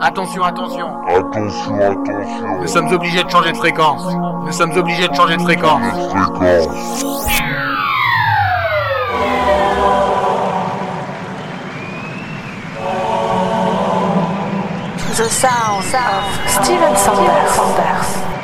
Attention, attention. Attention, attention. Nous sommes obligés de changer de fréquence. Nous sommes obligés de changer de fréquence. Fréquence. The sound of Steven Sanders.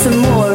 some more.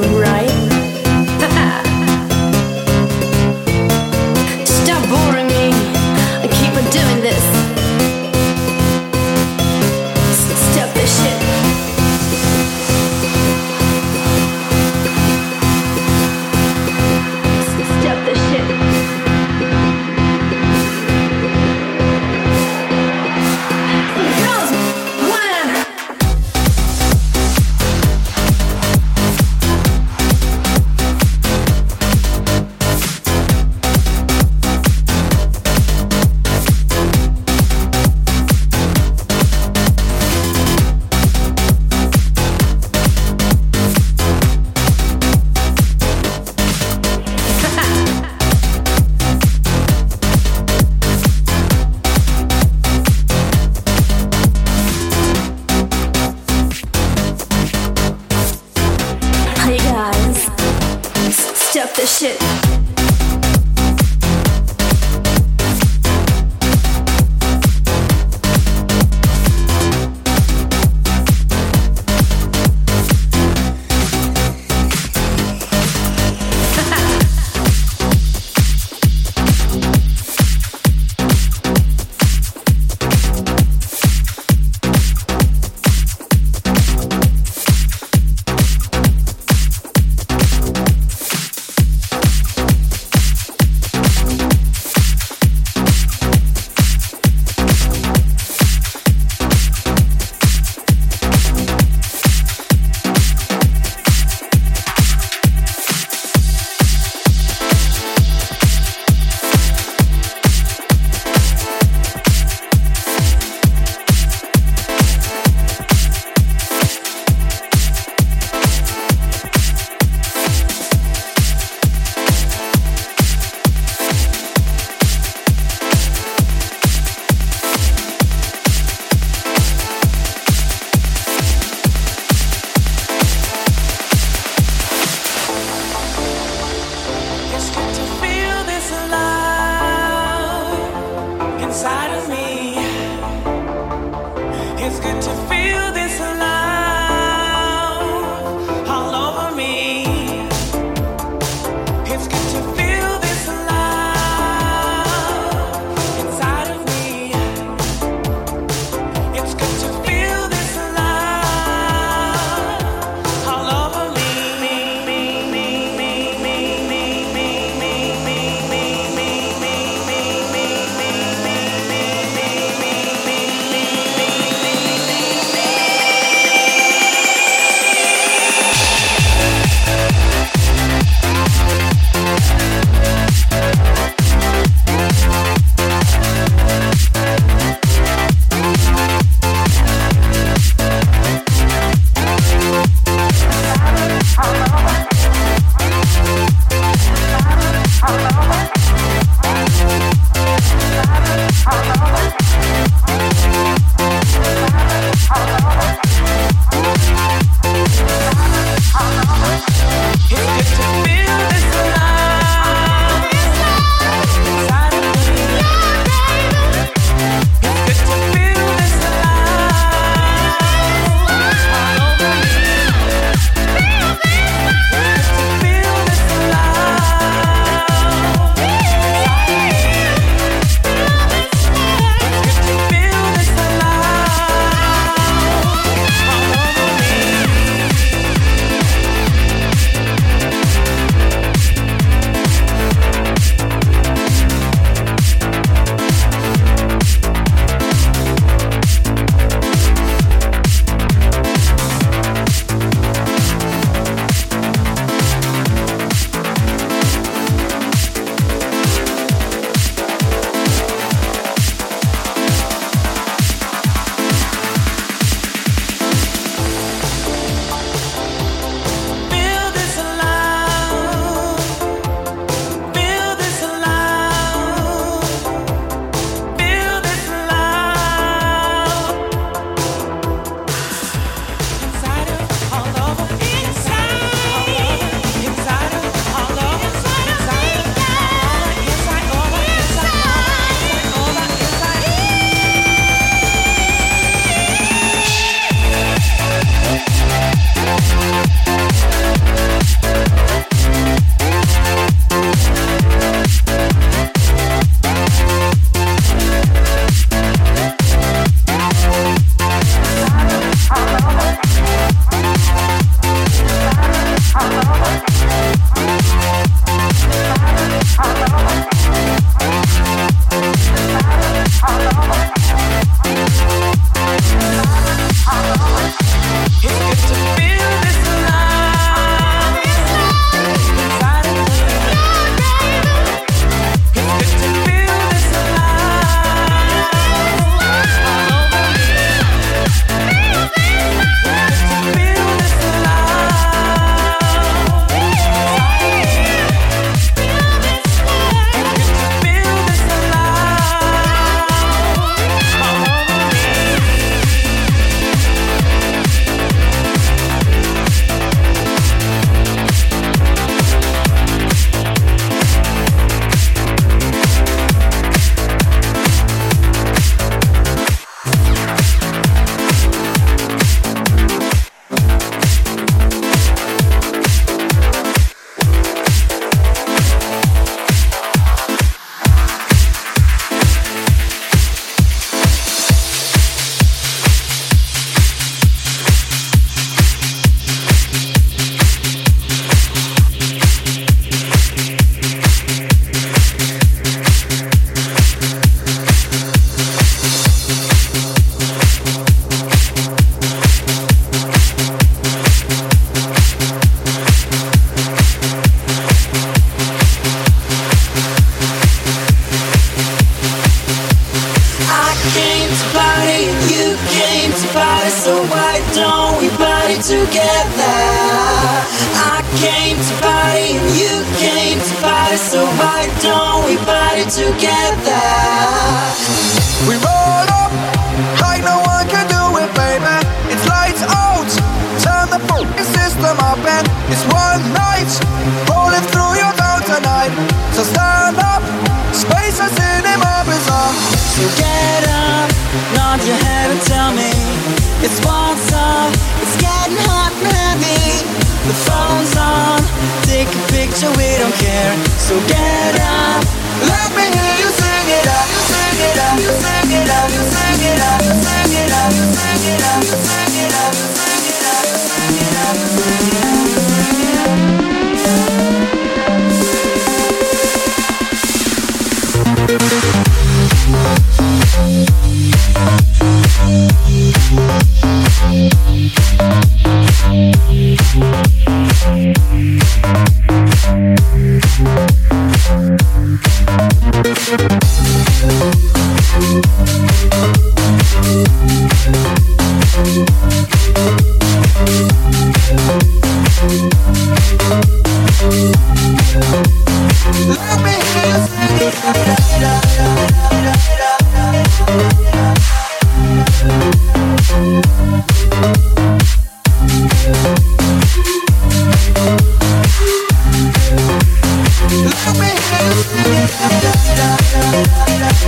Look me,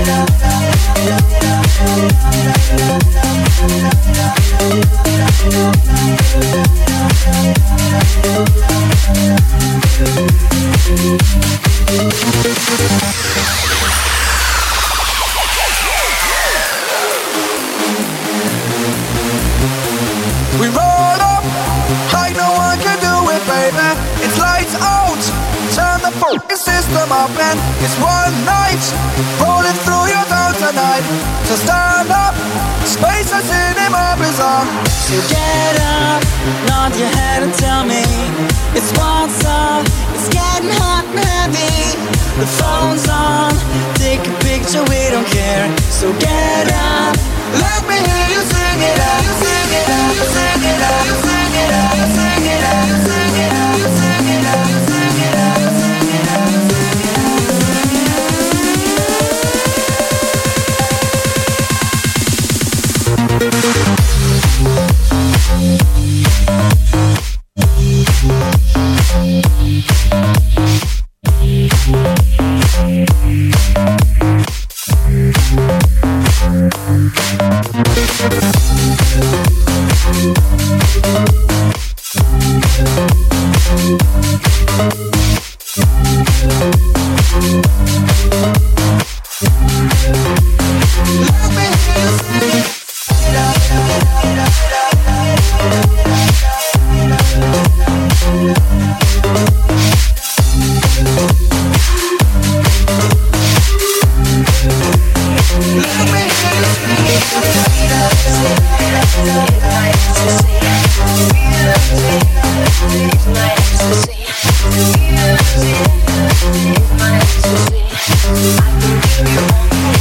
da da. So stand up, space is in my bizarre. So get up, nod your head and tell me it's what's up. It's getting hot and heavy. The phone's on, take a picture, we don't care. So get up, let me hear you sing it out, you sing it out, you sing it out, you sing it out, you sing it out, you sing it out.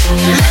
Yeah.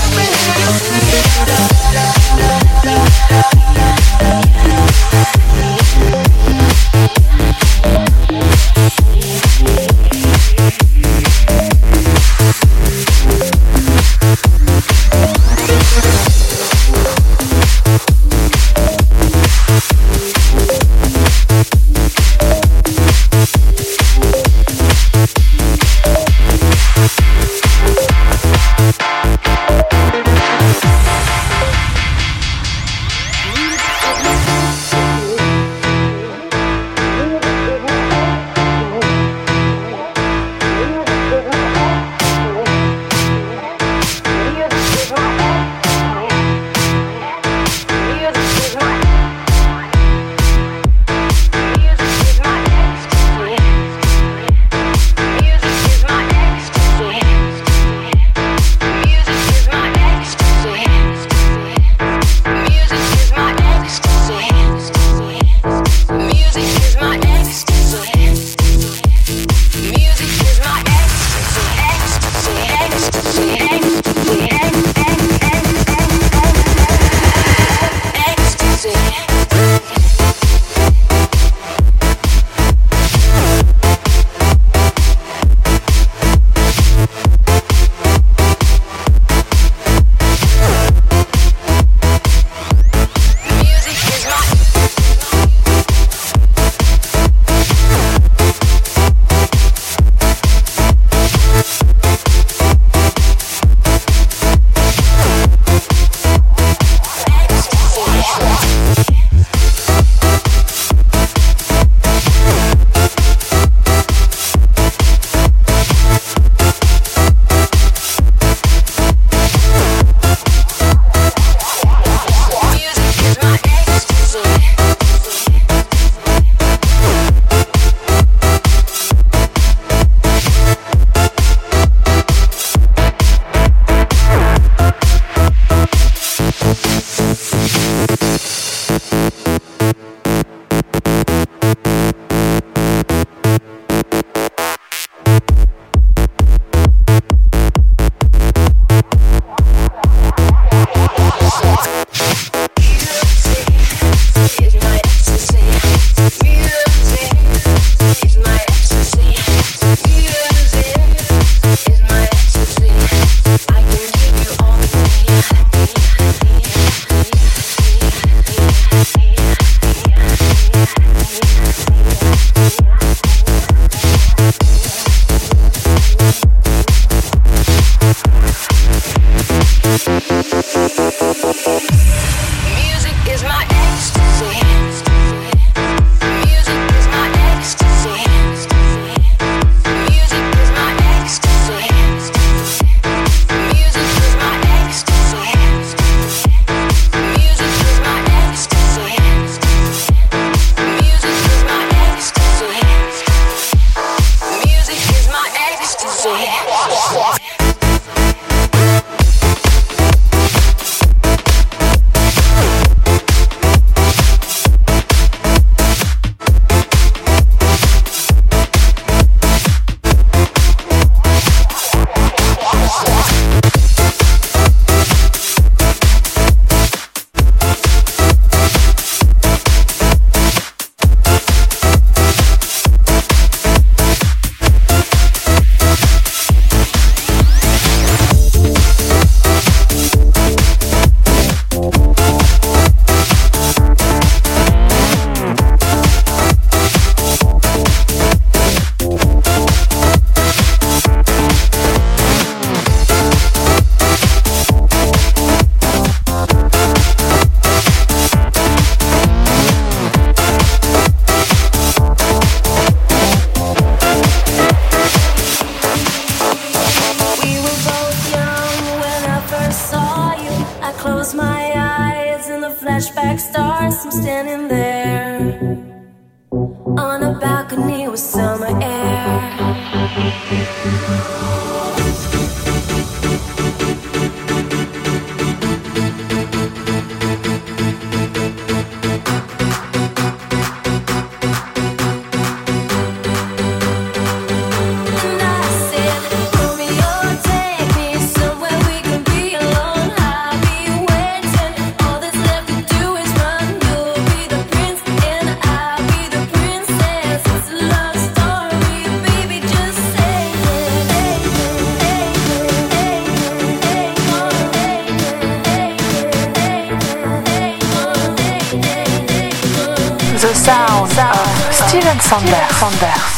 Fender. Fender.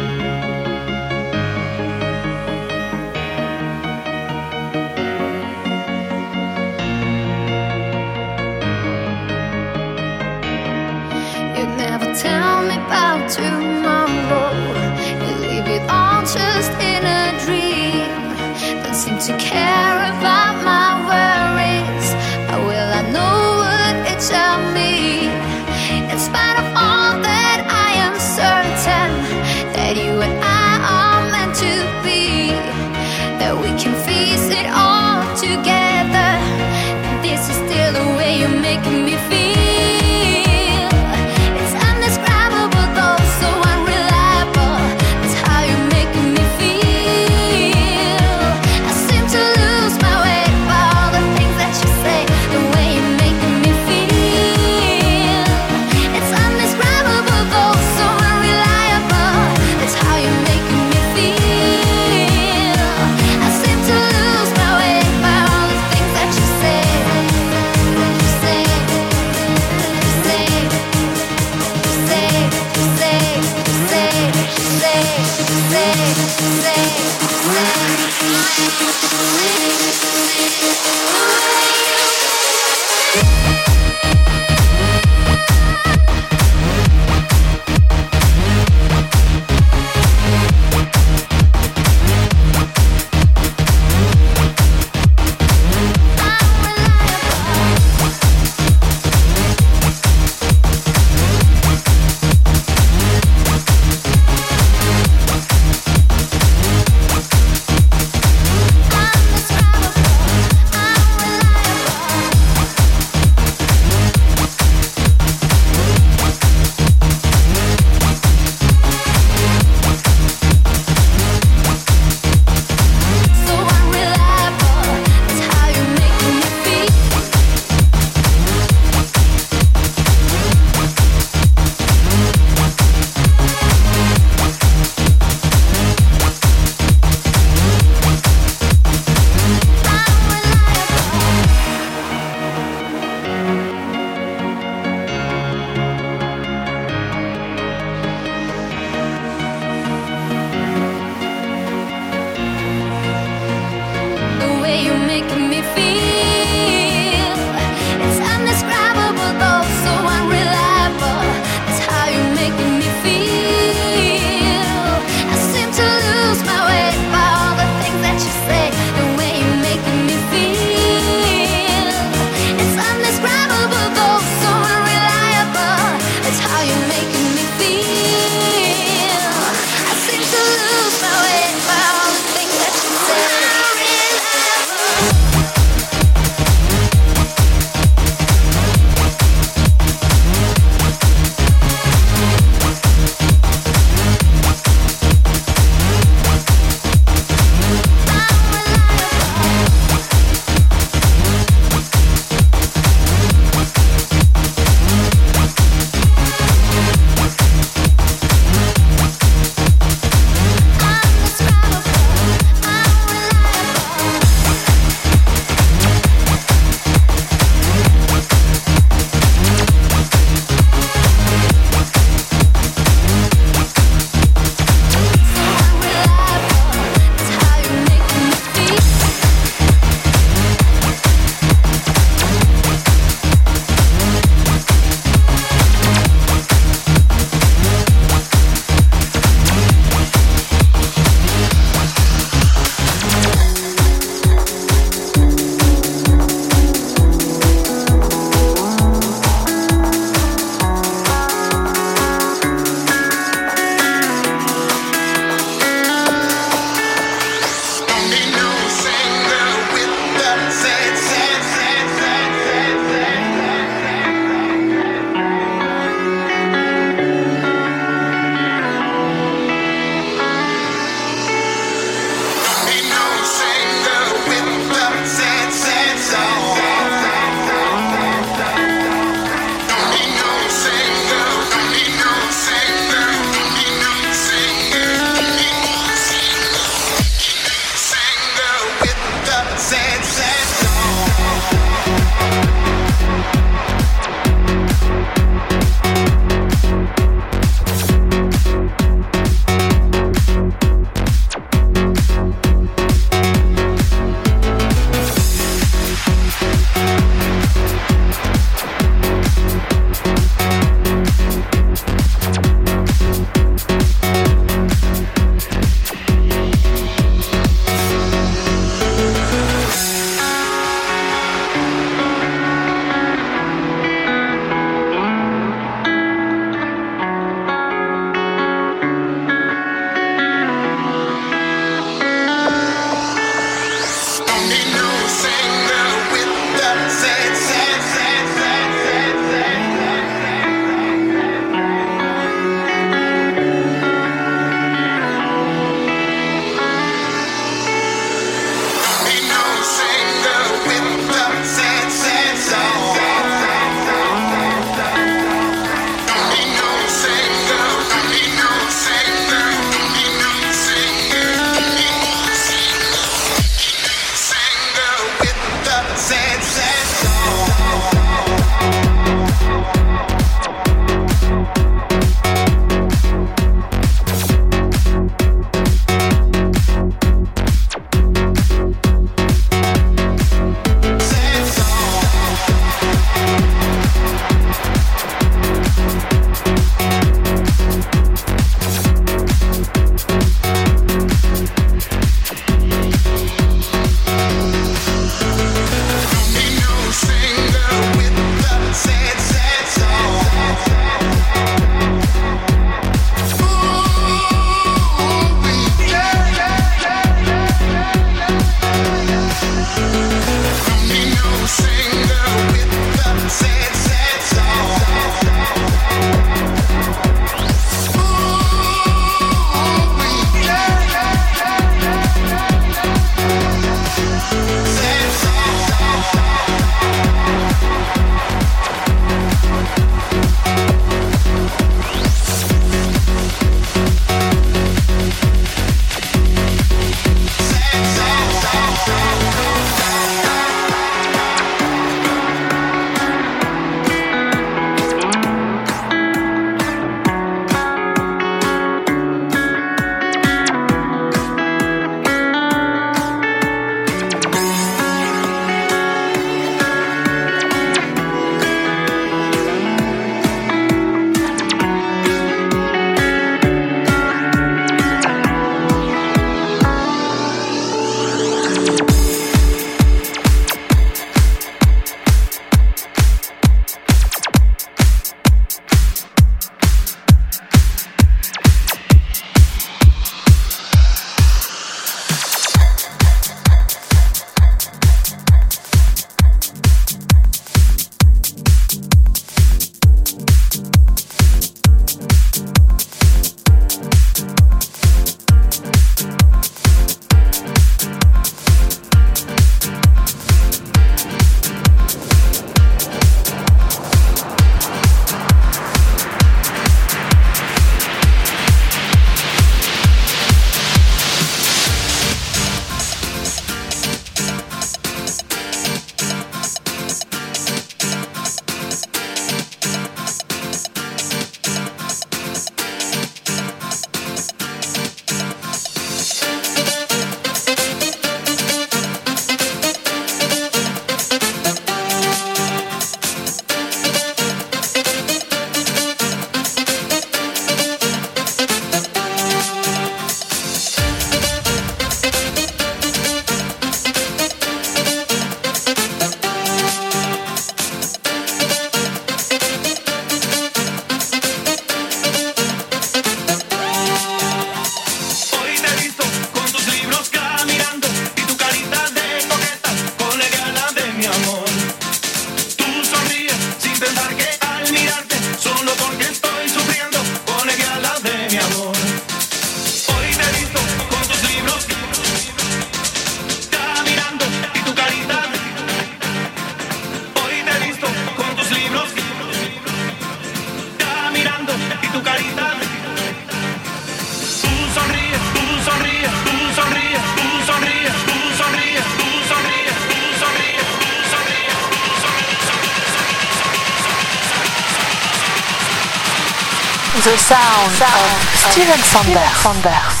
Of Steven Sanders.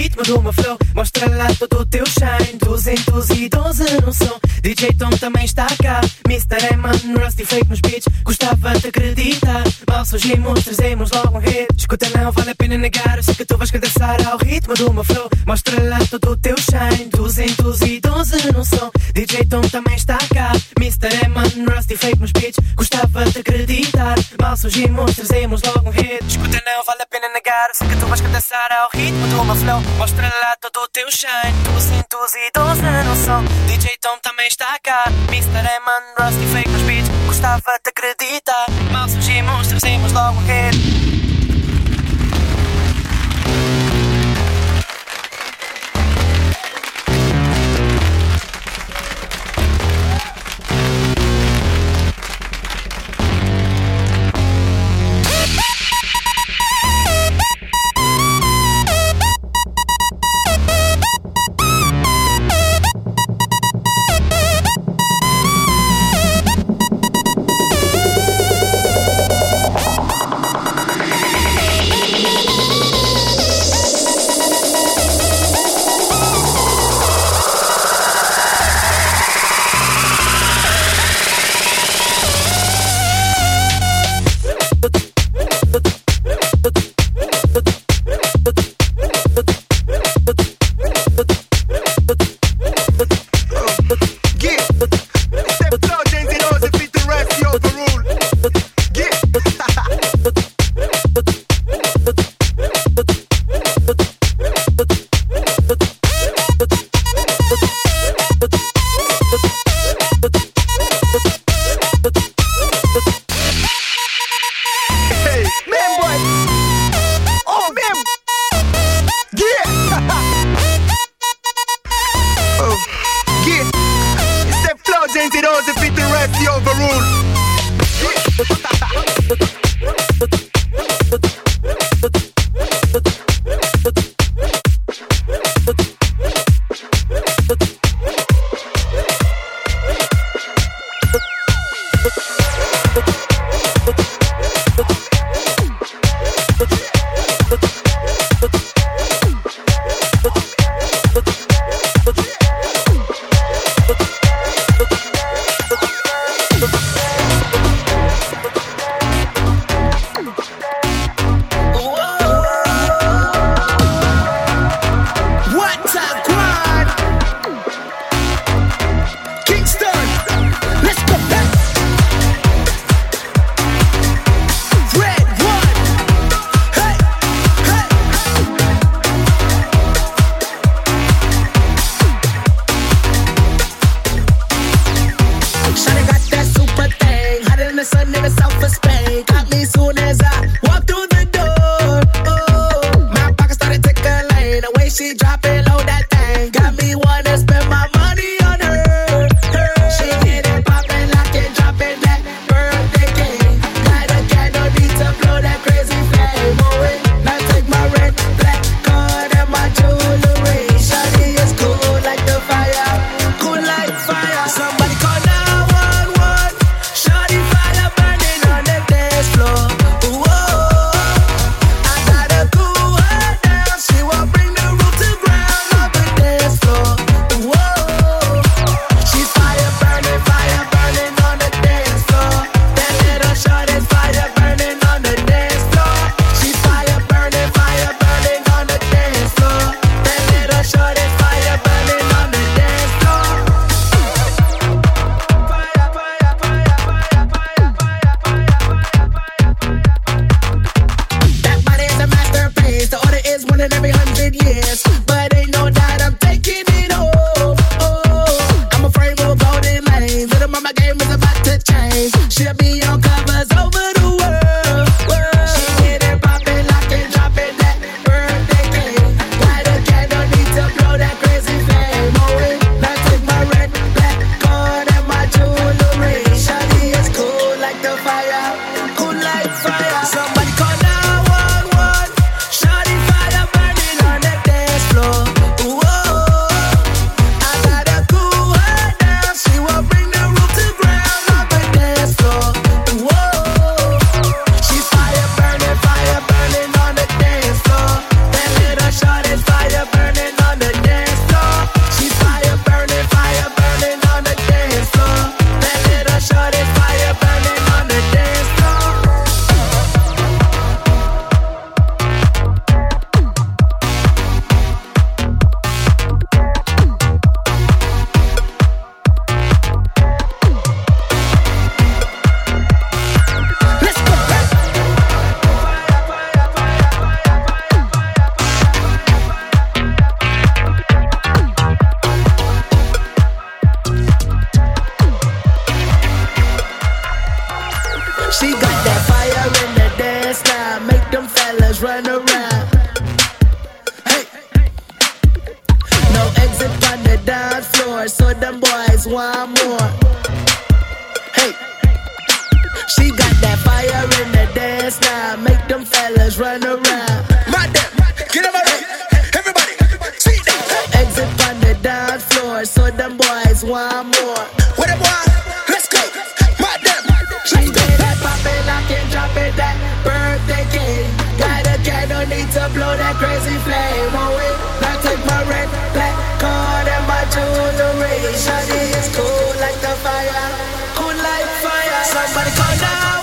ritmo do meu flow. Mostra lá todo o teu shine. 212 no som. DJ Tom também está cá. Mr. Eman, Rusty fake nos beats. Gostava de acreditar. Mal surgimos, trazemos logo um hit. Escuta, não vale a pena negar. Eu sei que tu vais dançar ao ritmo do meu flow. Mostra lá todo o teu shine. 212 no som. DJ Tom também está cá. Mr. Eman, Rusty fake nos beats. Gostava de acreditar. Mal surgimos, trazemos logo um hit. Escuta, não vale a Eu sei que tu vais dançar ao ritmo do meu flow. Mostra lá todo o teu shine. 212 no som. DJ Tom também está cá. Mr. Eman, Rusty fake nos beats. Gostava de acreditar. Mal surgimos, trazemos logo um hit.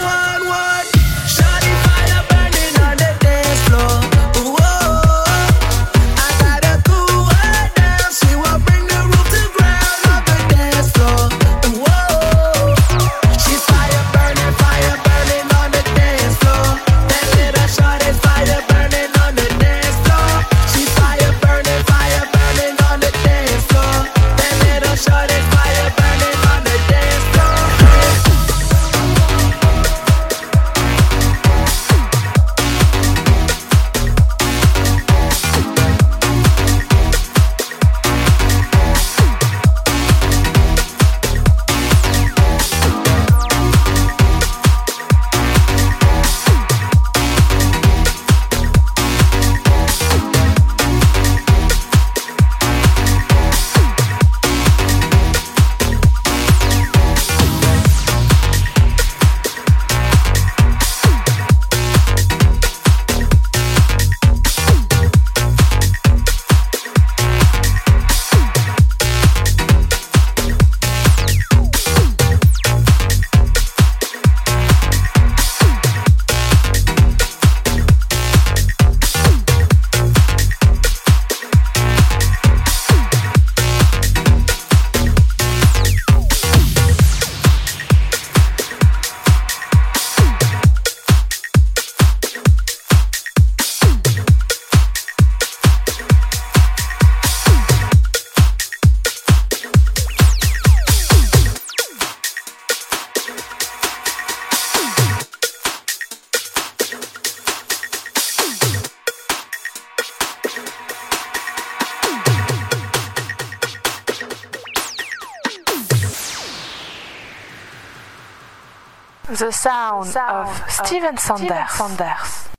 want The sound, of Steven Sanders. Sanders.